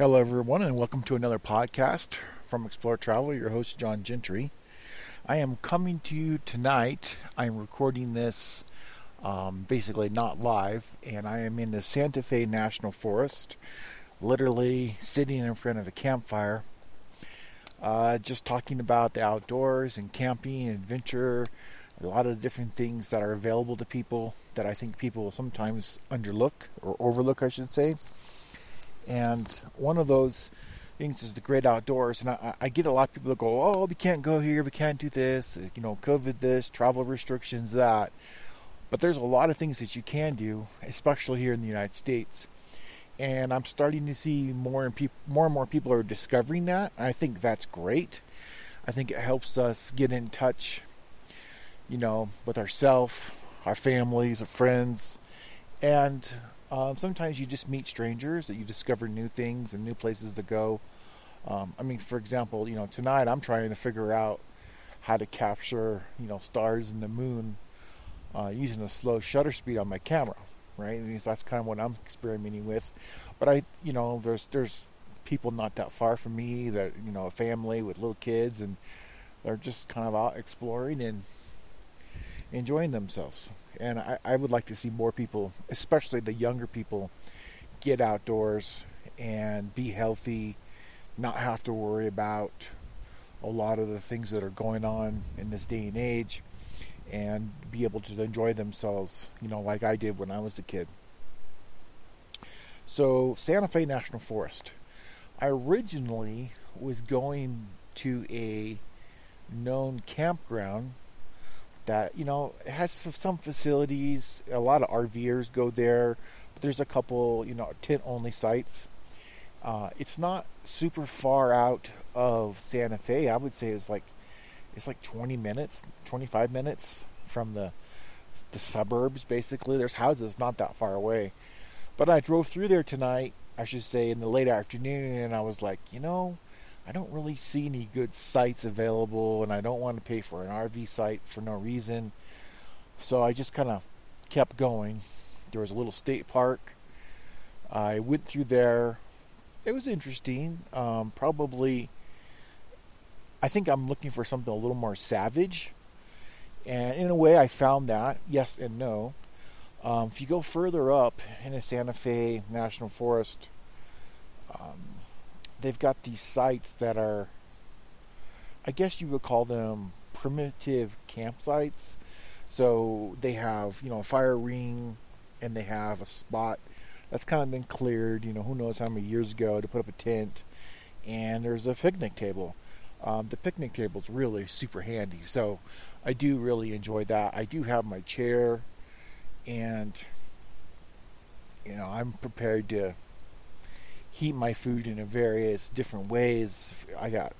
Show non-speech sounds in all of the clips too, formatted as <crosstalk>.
Hello, everyone, and welcome to another podcast from Explore Travel. Your host, John Gentry. I am coming to you tonight. I'm recording this um, basically not live, and I am in the Santa Fe National Forest, literally sitting in front of a campfire, uh, just talking about the outdoors and camping and adventure, a lot of different things that are available to people that I think people sometimes underlook or overlook, I should say. And one of those things is the great outdoors. And I, I, get a lot of people that go, oh, we can't go here, we can't do this, you know, COVID this, travel restrictions that. But there's a lot of things that you can do, especially here in the United States. And I'm starting to see more and more and more people are discovering that. I think that's great. I think it helps us get in touch, you know, with ourselves, our families, our friends, and um, sometimes you just meet strangers that you discover new things and new places to go. Um, I mean, for example, you know, tonight I'm trying to figure out how to capture, you know, stars and the moon uh, using a slow shutter speed on my camera, right? And that's kind of what I'm experimenting with. But I, you know, there's there's people not that far from me that you know, a family with little kids, and they're just kind of out exploring and enjoying themselves. And I, I would like to see more people, especially the younger people, get outdoors and be healthy, not have to worry about a lot of the things that are going on in this day and age, and be able to enjoy themselves, you know, like I did when I was a kid. So, Santa Fe National Forest. I originally was going to a known campground that you know it has some facilities. A lot of RVers go there, but there's a couple you know tent only sites. Uh, it's not super far out of Santa Fe. I would say it's like it's like 20 minutes, 25 minutes from the the suburbs. Basically, there's houses not that far away. But I drove through there tonight. I should say in the late afternoon, and I was like, you know, I don't really see any good sites available, and I don't want to pay for an RV site for no reason. So I just kind of kept going. There was a little state park. I went through there. It was interesting. Um, probably, I think I'm looking for something a little more savage. And in a way, I found that. Yes and no. Um, if you go further up in the Santa Fe National Forest, um, they've got these sites that are, I guess you would call them primitive campsites. So they have, you know, a fire ring and they have a spot that's kind of been cleared, you know, who knows how many years ago to put up a tent. And there's a picnic table. Um, the picnic table is really super handy. So I do really enjoy that. I do have my chair and, you know, I'm prepared to heat my food in a various different ways. I got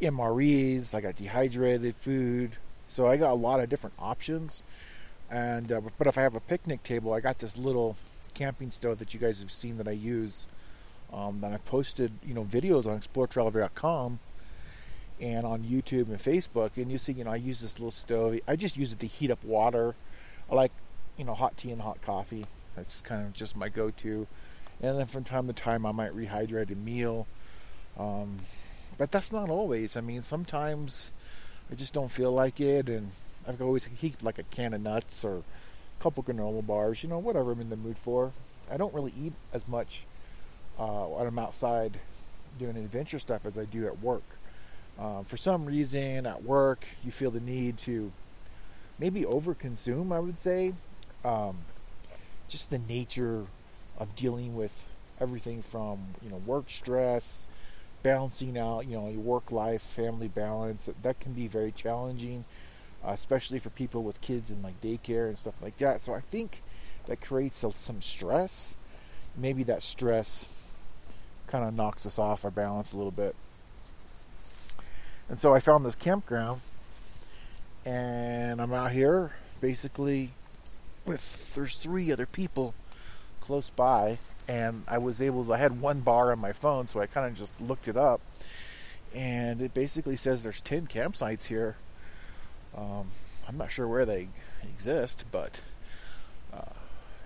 MREs, I got dehydrated food, so I got a lot of different options. And uh, but if I have a picnic table, I got this little camping stove that you guys have seen that I use. Um, that I've posted, you know, videos on ExploreTravel.com and on YouTube and Facebook. And you see, you know, I use this little stove. I just use it to heat up water. I like, you know, hot tea and hot coffee. That's kind of just my go-to and then from time to time I might rehydrate a meal. Um, but that's not always. I mean, sometimes I just don't feel like it, and I've always keep like a can of nuts or a couple granola bars, you know, whatever I'm in the mood for. I don't really eat as much uh, when I'm outside doing adventure stuff as I do at work. Uh, for some reason, at work, you feel the need to maybe overconsume. I would say, um, just the nature of dealing with everything from you know work stress, balancing out you know your work life family balance. That, can be very challenging, uh, especially for people with kids in like daycare and stuff like that. So I think that creates some stress. Maybe that stress kind of knocks us off our balance a little bit. And so I found this campground, and I'm out here basically with there's three other people close by, and I was able to, I had one bar on my phone, so I kind of just looked it up, and it basically says there's 10 campsites here. Um, I'm not sure where they exist, but, uh,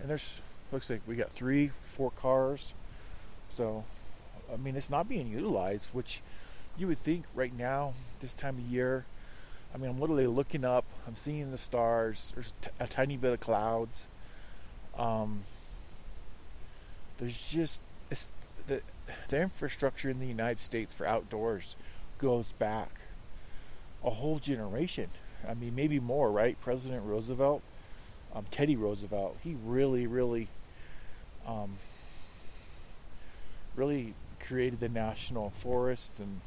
and there's, looks like we got three, four cars, so I mean, it's not being utilized, which you would think right now, this time of year. I mean, I'm literally looking up. I'm seeing the stars. There's t- a tiny bit of clouds. Um, there's just the the infrastructure in the United States for outdoors goes back a whole generation. I mean, maybe more, right? President Roosevelt, um, Teddy Roosevelt, he really, really, um, really created the national forest and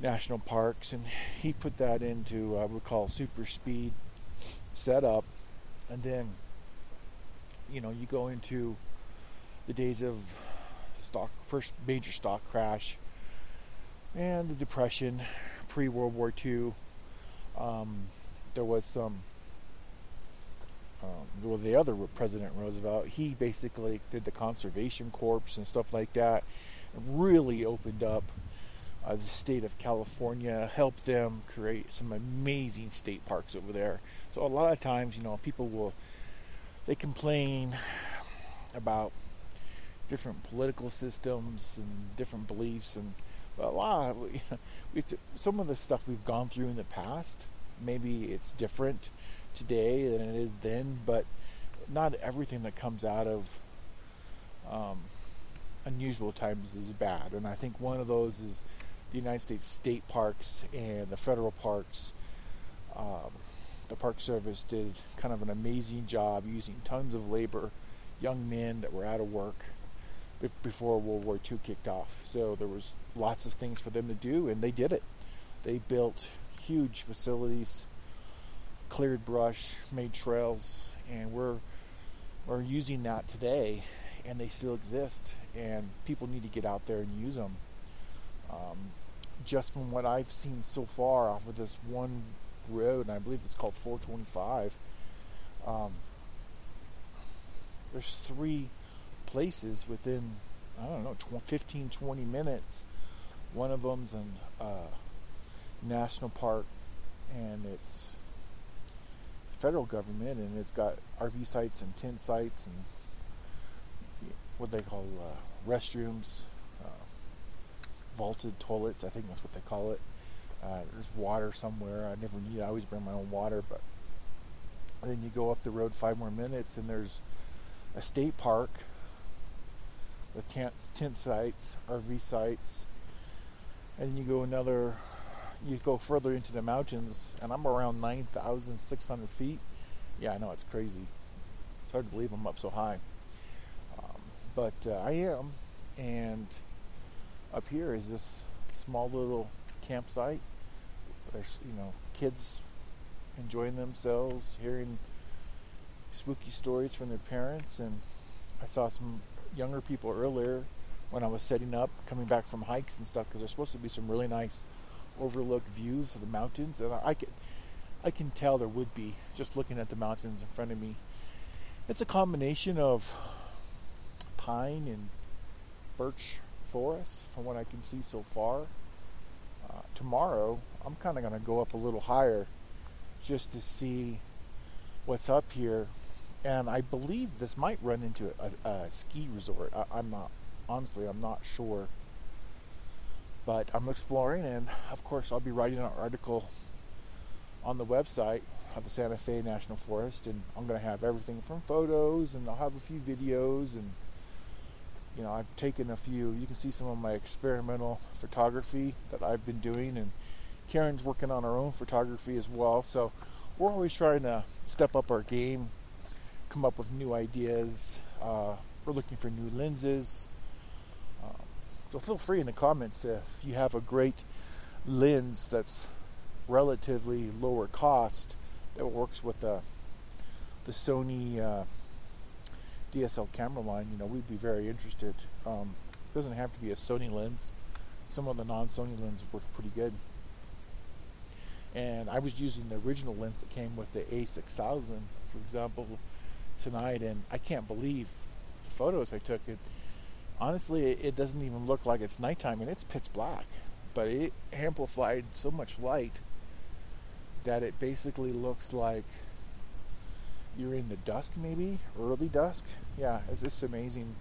national parks, and he put that into uh, we call super speed setup, and then you know you go into the days of stock first major stock crash and the depression pre World War II. Um, there was some. Um, well, the other President Roosevelt, he basically did the conservation corps and stuff like that, and really opened up uh, the state of California, helped them create some amazing state parks over there. So a lot of times, you know, people will they complain about different political systems and different beliefs and a lot of, <laughs> we some of the stuff we've gone through in the past maybe it's different today than it is then but not everything that comes out of um, unusual times is bad. And i think one of those is the united states state parks and the federal parks. Um, the park service did kind of an amazing job using tons of labor young men that were out of work before World War II kicked off. So there was lots of things for them to do, and they did it. They built huge facilities, cleared brush, made trails, and we're we're using that today, and they still exist. And people need to get out there and use them. Um, just from what I've seen so far off of this one road, and I believe it's called 425. Um, there's three places within, I don't know, 15, 20 minutes. One of them's in uh, national park, and it's federal government, and it's got RV sites and tent sites and what they call uh, restrooms, uh, vaulted toilets. I think that's what they call it. Uh, there's water somewhere. I never need. I always bring my own water, but then you go up the road five more minutes, and there's a state park the tent, tent sites, RV sites, and you go another, you go further into the mountains, and I'm around 9,600 feet. Yeah, I know it's crazy. It's hard to believe I'm up so high, um, but uh, I am. And up here is this small little campsite. There's you know kids enjoying themselves, hearing spooky stories from their parents, and I saw some younger people earlier when I was setting up, coming back from hikes and stuff, because there's supposed to be some really nice overlooked views of the mountains, and I, can I can tell there would be just looking at the mountains in front of me. It's a combination of pine and birch forest, from what I can see so far. Uh, tomorrow, I'm kind of going to go up a little higher just to see what's up here and I believe this might run into a, a ski resort. I, am not honestly, I'm not sure, but I'm exploring, and of course, I'll be writing an article on the website of the Santa Fe National Forest, and I'm going to have everything from photos, and I'll have a few videos, and you know, I've taken a few. You can see some of my experimental photography that I've been doing, and Karen's working on her own photography as well. So we're always trying to step up our game come up with new ideas. Uh, we're looking for new lenses. Um, so feel free in the comments if you have a great lens that's relatively lower cost that works with the the Sony uh, DSL camera line. You know, we'd be very interested. Um, it doesn't have to be a Sony lens. Some of the non-Sony lenses work pretty good. And I was using the original lens that came with the A6000, for example, tonight, and I can't believe the photos I took. It honestly, it doesn't even look like it's nighttime, and it's pitch black, but it amplified so much light that it basically looks like you're in the dusk, maybe early dusk. Yeah, it's just amazing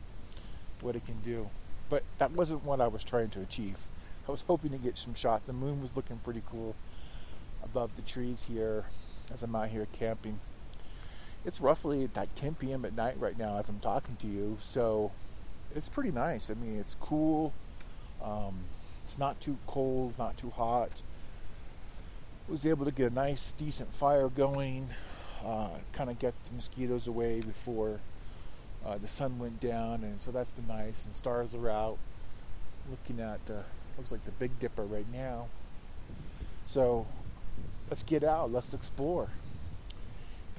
what it can do. but that wasn't what I was trying to achieve. I was hoping to get some shots. The moon was looking pretty cool above the trees here as I'm out here camping. It's roughly like 10 p.m. at night right now as I'm talking to you, so it's pretty nice. I mean, it's cool. Um, it's not too cold, not too hot. Was able to get a nice, decent fire going. Uh, kind of get the mosquitoes away before uh, the sun went down, and so that's been nice. And stars are out. Looking at uh, looks like the Big Dipper right now. So let's get out. Let's explore.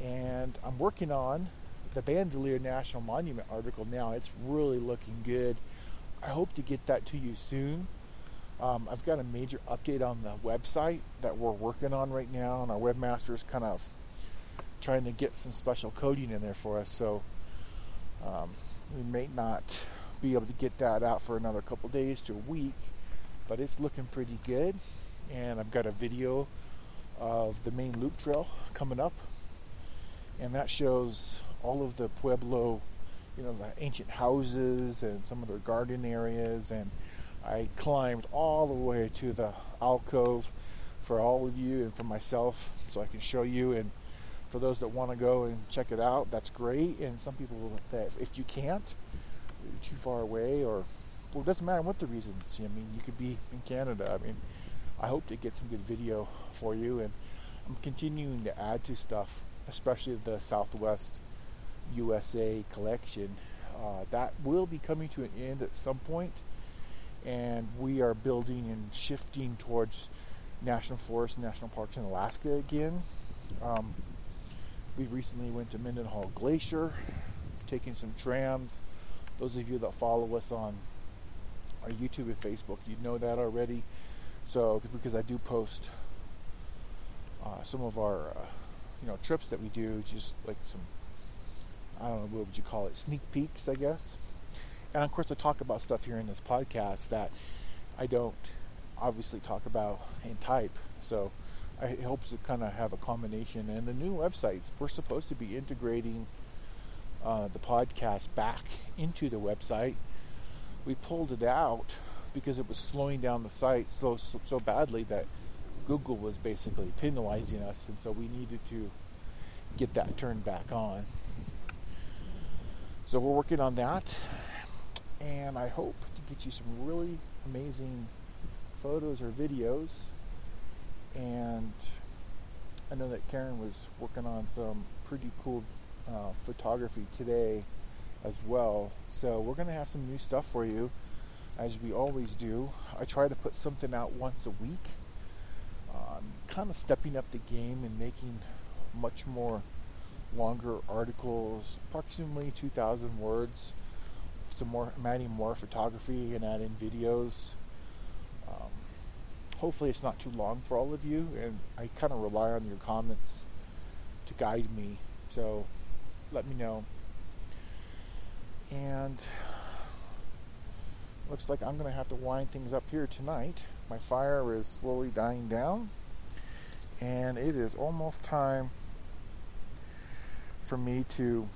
And I'm working on the Bandelier National Monument article now. It's really looking good. I hope to get that to you soon. Um, I've got a major update on the website that we're working on right now, and our webmaster is kind of trying to get some special coding in there for us. So um, we may not be able to get that out for another couple days to a week, but it's looking pretty good. And I've got a video of the main loop trail coming up, and that shows all of the Pueblo, you know, the ancient houses and some of their garden areas. And I climbed all the way to the alcove for all of you and for myself so I can show you. And for those that want to go and check it out, that's great. And some people that if you can't, you're too far away, or well, it doesn't matter what the reasons. I mean, you could be in Canada. I mean, I hope to get some good video for you, and I'm continuing to add to stuff, especially the Southwest USA collection. Uh, that will be coming to an end at some point, and we are building and shifting towards national forests and national parks in Alaska again. Um, we recently went to Mendenhall Glacier, taking some trams. Those of you that follow us on our YouTube and Facebook, you know that already. So because I do post uh, some of our uh, you know trips that we do, just like some I don't know what would you call it, sneak peeks, I guess. And of course, I talk about stuff here in this podcast that I don't obviously talk about in type. So I hope to kind of have a combination. And the new websites, we're supposed to be integrating uh, the podcast back into the website. We pulled it out because it was slowing down the site so, so, so badly that Google was basically penalizing us, and so we needed to get that turned back on. So we're working on that, and I hope to get you some really amazing photos or videos. And I know that Karen was working on some pretty cool uh, photography today as well. So we're going to have some new stuff for you, as we always do. I try to put something out once a week. Kind of stepping up the game and making much more longer articles, approximately 2,000 words. Some more, I'm adding more photography and adding videos. Um, hopefully, it's not too long for all of you, and I kind of rely on your comments to guide me. So, let me know. And looks like I'm going to have to wind things up here tonight. My fire is slowly dying down, and it is almost time for me to,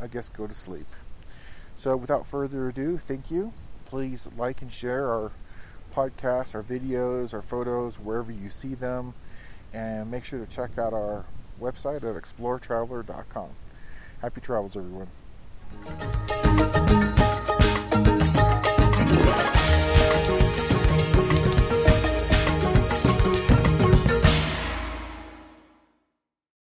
I guess, go to sleep. So, without further ado, thank you. Please like and share our podcasts, our videos, our photos, wherever you see them, and make sure to check out our website at exploretraveler.com. Happy travels, everyone.